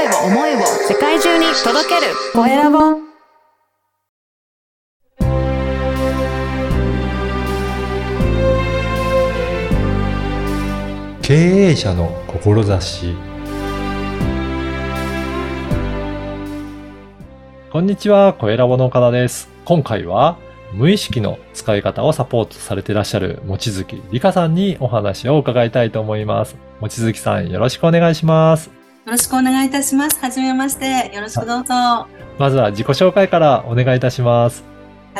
声を思いを世界中に届けるコエラボ経営者の志こんにちは、コエラボの岡田です。今回は無意識の使い方をサポートされていらっしゃる望月理香さんにお話を伺いたいと思います。望月さん、よろしくお願いします。よろしくお願いいたします。はじめまして。よろしくどうぞ。あまずは自己紹介からお願いいたします。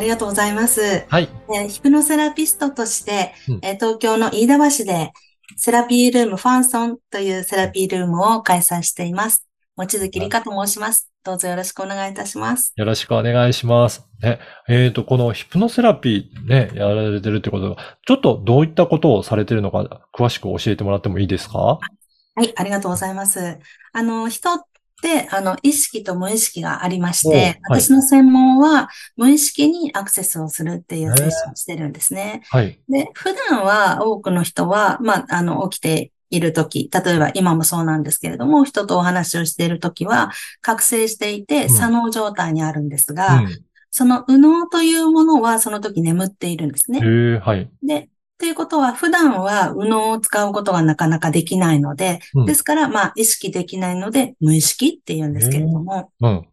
りがとうございます。はい。えーヒプノセラピストとして、うんえー東京の飯田橋でセラピールームファンソンというセラピールームを開催しています。望月理香と申します。どうぞよろしくお願いいたします。よろしくお願いします。ね、えっ、と、このヒプノセラピーね、やられてるってことは、ちょっとどういったことをされてるのか、詳しく教えてもらってもいいですか？はい、ありがとうございます。あの、人って、あの、意識と無意識がありまして、おはい私の専門は無意識にアクセスをするっていうセッションをしてるんですね。はい。で、普段は多くの人は、まあ、あの、起きているとき、例えば今もそうなんですけれども、人とお話をしているときは、覚醒していて、ん左脳状態にあるんですうが、ん。その右脳というものはその時眠っているんですね。はい。で、ということは、普段は右脳を使うことがなかなかできないので、うんですから、まあ、意識できないので、無意識って言うんですけれども、うん。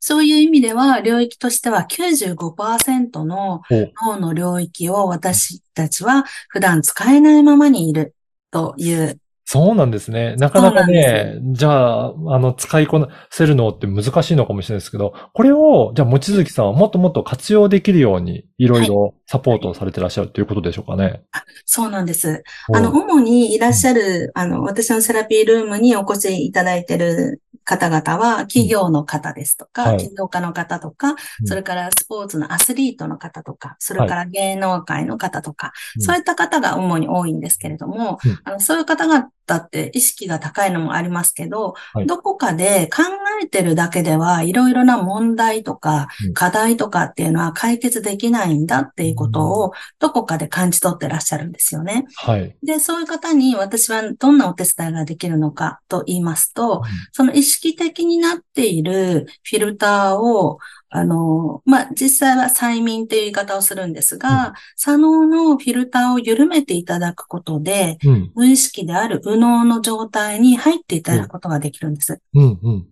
そういう意味では、領域としては95%のお脳の領域を私たちは普段使えないままにいるという。そうなんですね。なかなかね、じゃあ、あの、使いこなせるのって難しいのかもしれないですけど、これを、じゃあ、望月さんはもっともっと活用できるように、いろいろサポートをされてらっしゃるということでしょうかね。そうなんです。あの、主にいらっしゃる、あの、私のセラピールームにお越しいただいている方々は、企業の方ですとか、はい。起業家の方とか、うん。それからスポーツのアスリートの方とか、それから芸能界の方とか、うん。そういった方が主に多いんですけれども、うん。あのそういう方々って意識が高いのもありますけど、はい。どこかで考えてるだけではいろいろな問題とかうん。課題とかっていうのは解決できないんだっていうことをどこかで感じ取ってらっしゃるんですよね。はい。で、そういう方に私はどんなお手伝いができるのかと言いますと、その意識的になっているフィルターを、あの、まあ、実際は催眠という言い方をするんですが、左脳のフィルターを緩めていただくことで、うん。無意識である右脳の状態に入っていただくことができるんです。うん。うん。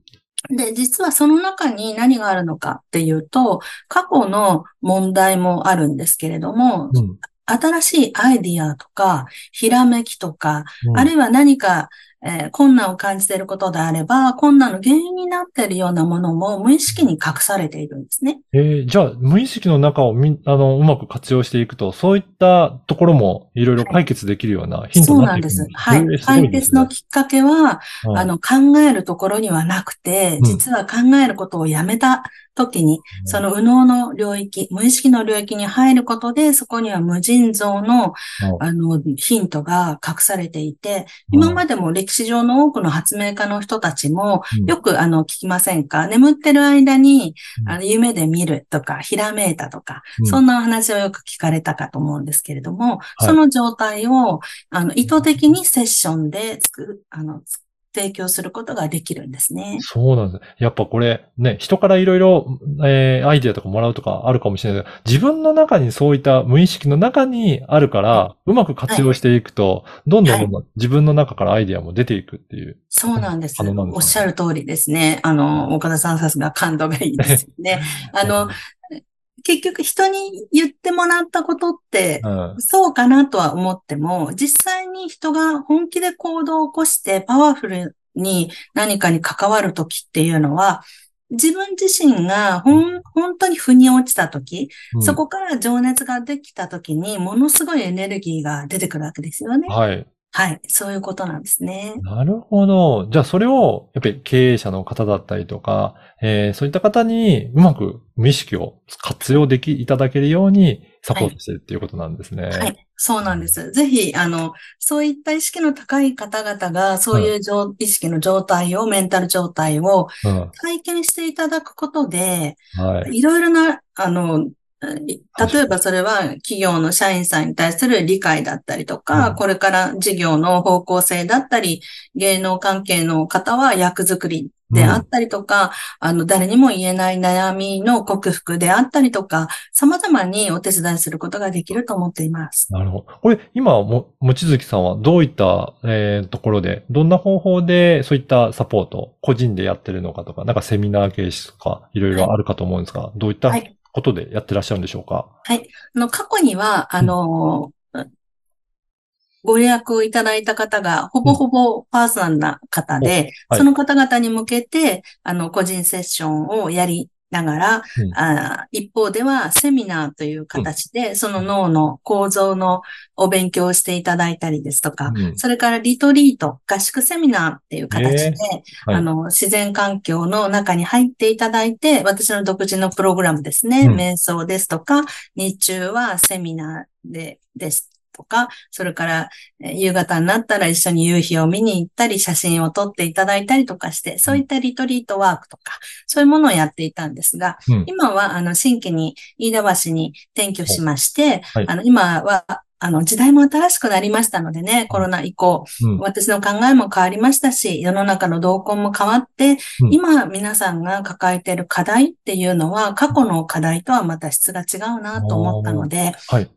で、実はその中に何があるのかっていうと、過去の問題もあるんですけれども、うん。新しいアイディアとか、ひらめきとか、うんあるいは何か、えー困難を感じていることであれば、困難の原因になっているようなものも無意識に隠されているんですね。えーじゃあ、無意識の中をみ、あの、うまく活用していくと、そういったところもいろいろ解決できるようなヒントそうなんでになっていくんす。はい。へーすごい解決のきっかけは、はいあの、考えるところにはなくてう、ん実は考えることをやめた時に、その右脳の領域、無意識の領域に入ることで、そこには無尽蔵の、あの、ヒントが隠されていて、今までも歴史上の多くの発明家の人たちも、うん。よくあの、聞きませんか？眠ってる間にう、ん。あの、夢で見るとか、ひらめいたとか、うん。そんなお話をよく聞かれたかと思うんですけれども、い。その状態を、あの、意図的にセッションで作る、あの、提供することができるんですね。そうなんです。やっぱこれ、ね、人からいろいろ、えーアイデアとかもらうとかあるかもしれないけど、自分の中にそういった無意識の中にあるから、うまく活用していくと、どんどんどんどん自分の中からアイデアも出ていくっていう。そうなんです。ですかおっしゃる通りですね。あの、岡田さんさすが感度がいいですよね。あの、結局人に言ってもらったことって、うん、そうかなとは思っても、実際に人が本気で行動を起こしてパワフルに何かに関わるときっていうのは、自分自身がほん本当に腑に落ちたとき、うんそこから情熱ができたときに、ものすごいエネルギーが出てくるわけですよね。はい。はい。そういうことなんですね。なるほど。じゃあそれを、やっぱり経営者の方だったりとか、えーそういった方にうまく無意識を活用でき、いただけるようにサポートしてるっていうことなんですね。はい。そうなんです。ぜひ、あの、そういった意識の高い方々が、そういう状意識の状態を、メンタル状態をうん。体験していただくことで、はい。いろいろな、あの、い例えばそれは企業の社員さんに対する理解だったりとか、うんこれから事業の方向性だったり、芸能関係の方は役作りであったりとか、あの、誰にも言えない悩みの克服であったりとか、様々にお手伝いすることができると思っています。なるほど。これ、今、も、もちづきさんはどういった、えーところで、どんな方法でそういったサポート、個人でやってるのかとか、なんかセミナー形式とか、いろいろあるかと思うんですが、どういったはいことでやってらっしゃるんでしょうか？あの、過去には、あの、ご予約をいただいた方が、ほぼほぼパーソナルな方で、はい。その方々に向けて、あの、個人セッションをやりながら、うん。あ一方ではセミナーという形で、その脳の構造のお勉強をしていただいたりですとか、うん。それからリトリート、合宿セミナーっていう形で、はい。あの、自然環境の中に入っていただいて、私の独自のプログラムですね、うん。瞑想ですとか、日中はセミナーで、ですとか、それから、えー夕方になったら一緒に夕日を見に行ったり、写真を撮っていただいたりとかして、そういったリトリートワークとか、そういうものをやっていたんですが、うん。今は、あの、新規に飯田橋に転居しまして、はい。あの、今は、あの、時代も新しくなりましたのでね、コロナ以降、うん。私の考えも変わりましたし、世の中の動向も変わって、うん。今皆さんが抱えている課題っていうのは、過去の課題とはまた質が違うなと思ったので、はい。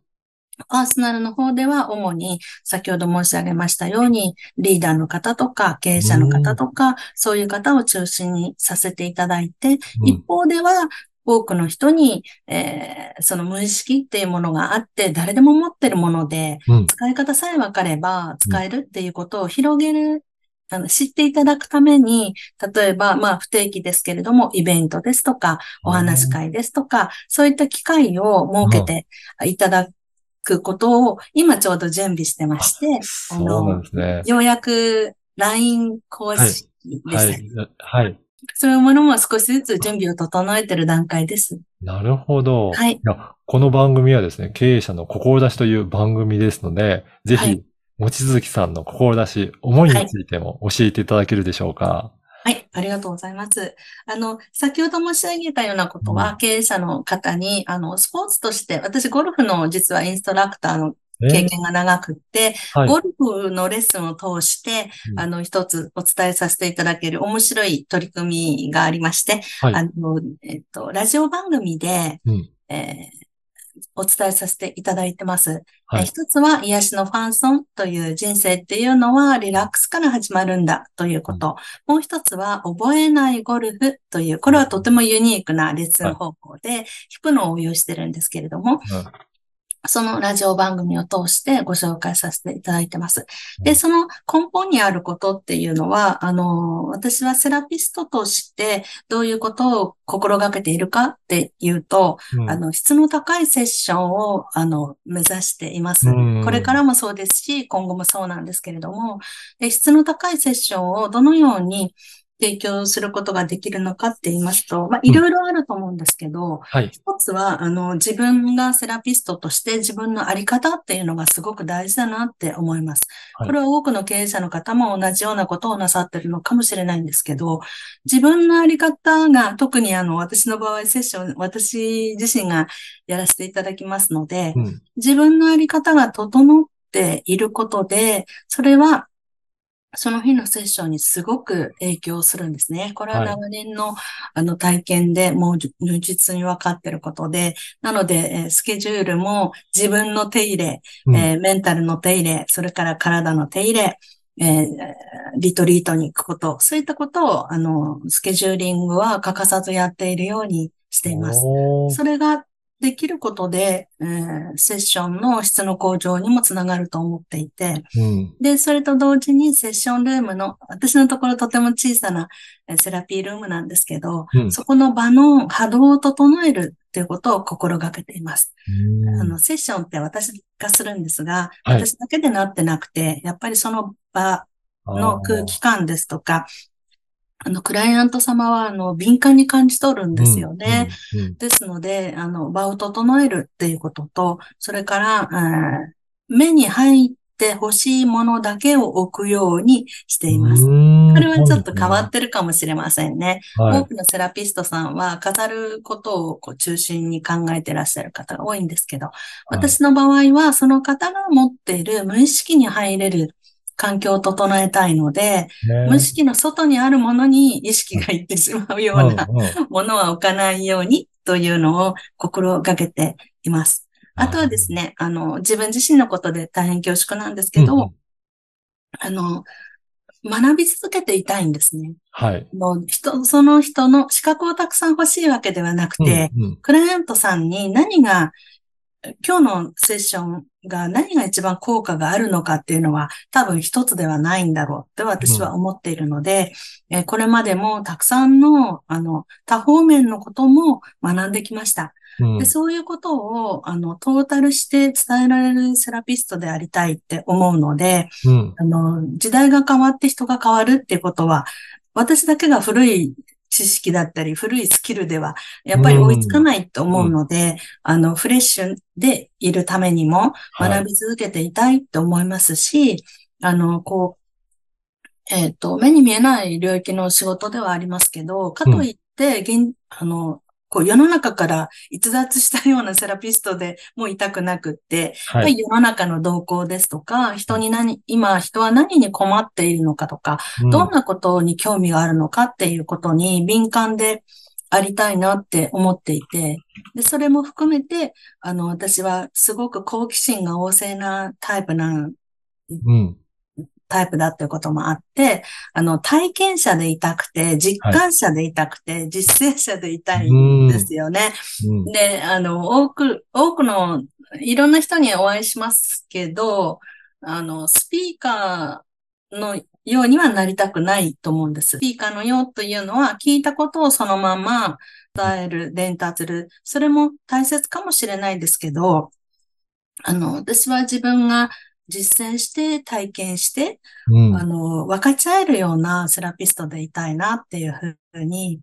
パーソナルの方では主に先ほど申し上げましたように、リーダーの方とか経営者の方とか、そういう方を中心にさせていただいて、うん一方では多くの人に、えーその無意識っていうものがあって、誰でも持ってるもので、うん。使い方さえ分かれば使えるっていうことを広げる、あの知っていただくために、例えば、まあ不定期ですけれども、イベントですとか、お話し会ですとか、そういった機会を設けていただくことを今ちょうど準備してまして、そうなんですね。ようやく LINE 公式ではすね、い。はい。そういうものも少しずつ準備を整えている段階です。なるほど。はいや、この番組はですね、経営者の志という番組ですので、ぜひ、はい望月さんの志、思いについても教えていただけるでしょうか。はい、ありがとうございます。あの、先ほど申し上げたようなことは、うん。経営者の方に、あの、スポーツとして、私、ゴルフの実はインストラクターのえ経験が長くって、はい。ゴルフのレッスンを通して、うん。あの、一つお伝えさせていただける面白い取り組みがありまして、はい。あの、えっと、ラジオ番組で、うん。えーお伝えさせていただいてます。はい。えー一つは癒しのファンソンという人生っていうのはリラックスから始まるんだということ。もう一つは覚えないゴルフという、これはとてもユニークなレッスン方法で、ヒプノを応用してるんですけれども、うんそのラジオ番組を通してご紹介させていただいてます。で、その根本にあることっていうのは、あの、私はセラピストとしてどういうことを心がけているかっていうと、うんあの、質の高いセッションを、あの、目指していますうん。これからもそうですし、今後もそうなんですけれども、で質の高いセッションをどのように提供することができるのかって言いますと、まあ、いろいろあると思うんですけど、はい。一つは、あの、自分がセラピストとして自分のあり方っていうのがすごく大事だなって思います。はいこれは多くの経営者の方も同じようなことをなさってるのかもしれないんですけど、自分のあり方が、特にあの、私の場合セッション、私自身がやらせていただきますので、うん。自分のあり方が整っていることで、それは、その日のセッションにすごく影響するんですね。これははい長年の、あの体験でもう如実に分かっていることで、なので、えースケジュールも自分の手入れ、うんえーメンタルの手入れ、それから体の手入れ、えーリトリートに行くこと、そういったことを、あの、スケジューリングは欠かさずやっているようにしています。それができることで、えーセッションの質の向上にもつながると思っていて、うん。で、それと同時にセッションルームの、私のところとても小さなえーセラピールームなんですけど、うん。そこの場の波動を整えるっていうことを心がけています。うん。あの、セッションって私がするんですが、はい。私だけでなってなくて、やっぱりその場の空気感ですとか、あの、クライアント様は、あの、敏感に感じ取るんですよね。。うんうんですので、あの、場を整えるっていうことと、それから、えー目に入って欲しいものだけを置くようにしています。うんこれはちょっと変わってるかもしれませんね。はい多くのセラピストさんは飾ることをこう中心に考えてらっしゃる方が多いんですけど、私の場合はその方が持っている無意識に入れる環境を整えたいので、ね無意識の外にあるものに意識がいってしまうようなものは置かないようにというのを心がけています。あとはですね、あの、自分自身のことで大変恐縮なんですけど、うんうんあの、学び続けていたいんですね。はい。もう人、その人の資格をたくさん欲しいわけではなくて、うんうんクライアントさんに何が、今日のセッションが何が一番効果があるのかっていうのは多分一つではないんだろうって私は思っているので、えーこれまでもたくさんの、あの、多方面のことも学んできました。うん。で、そういうことを、あの、トータルして伝えられるセラピストでありたいって思うので、うん。あの、時代が変わって人が変わるっていうことは、私だけが古い知識だったり、古いスキルでは、やっぱり追いつかないと思うので、あの、フレッシュでいるためにもはい。学び続けていたいと思いますし、あの、こう、えっ、と、目に見えない領域の仕事ではありますけど、かといって、現、あの、こう世の中から逸脱したようなセラピストでもういたくなくって、は。はいい、世の中の動向ですとか、人に何、今人は何に困っているのかとか、うんどんなことに興味があるのかっていうことに敏感でありたいなって思っていて、で、それも含めて、あの、私はすごく好奇心が旺盛なタイプな、うん。タイプだっていうこともあって、あの、体験者でいたくて、実感者でいたくて、実践者でいたいんですよね。うん。で、あの、多く、多くの、いろんな人にお会いしますけど、あの、スピーカーのようにはなりたくないと思うんです。スピーカーのようというのは、聞いたことをそのまま伝える、伝達する。それも大切かもしれないですけど、あの、私は自分が実践して、体験して、うんあの、分かち合えるようなセラピストでいたいなっていうふうに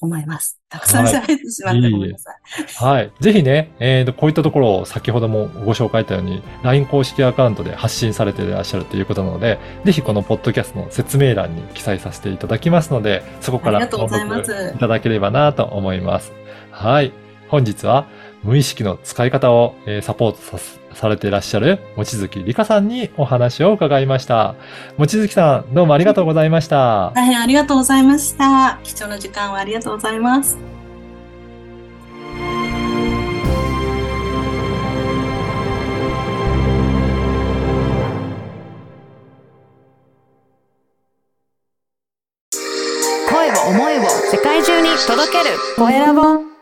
思います。たくさんはい喋ってしまってごめんなさい。はい。ぜひね、えーと、こういったところを先ほどもご紹介したように、LINE 公式アカウントで発信されていらっしゃるということなので、ぜひこのポッドキャストの説明欄に記載させていただきますので、そこから登録いただければなと思います。はい。本日は無意識の使い方を、えーサポートさせされていらっしゃる、望月理香さんにお話を伺いました。望月さん、どうもありがとうございました。大変ありがとうございました。貴重な時間をありがとうございます。声を思いを世界中に届けるコエラボ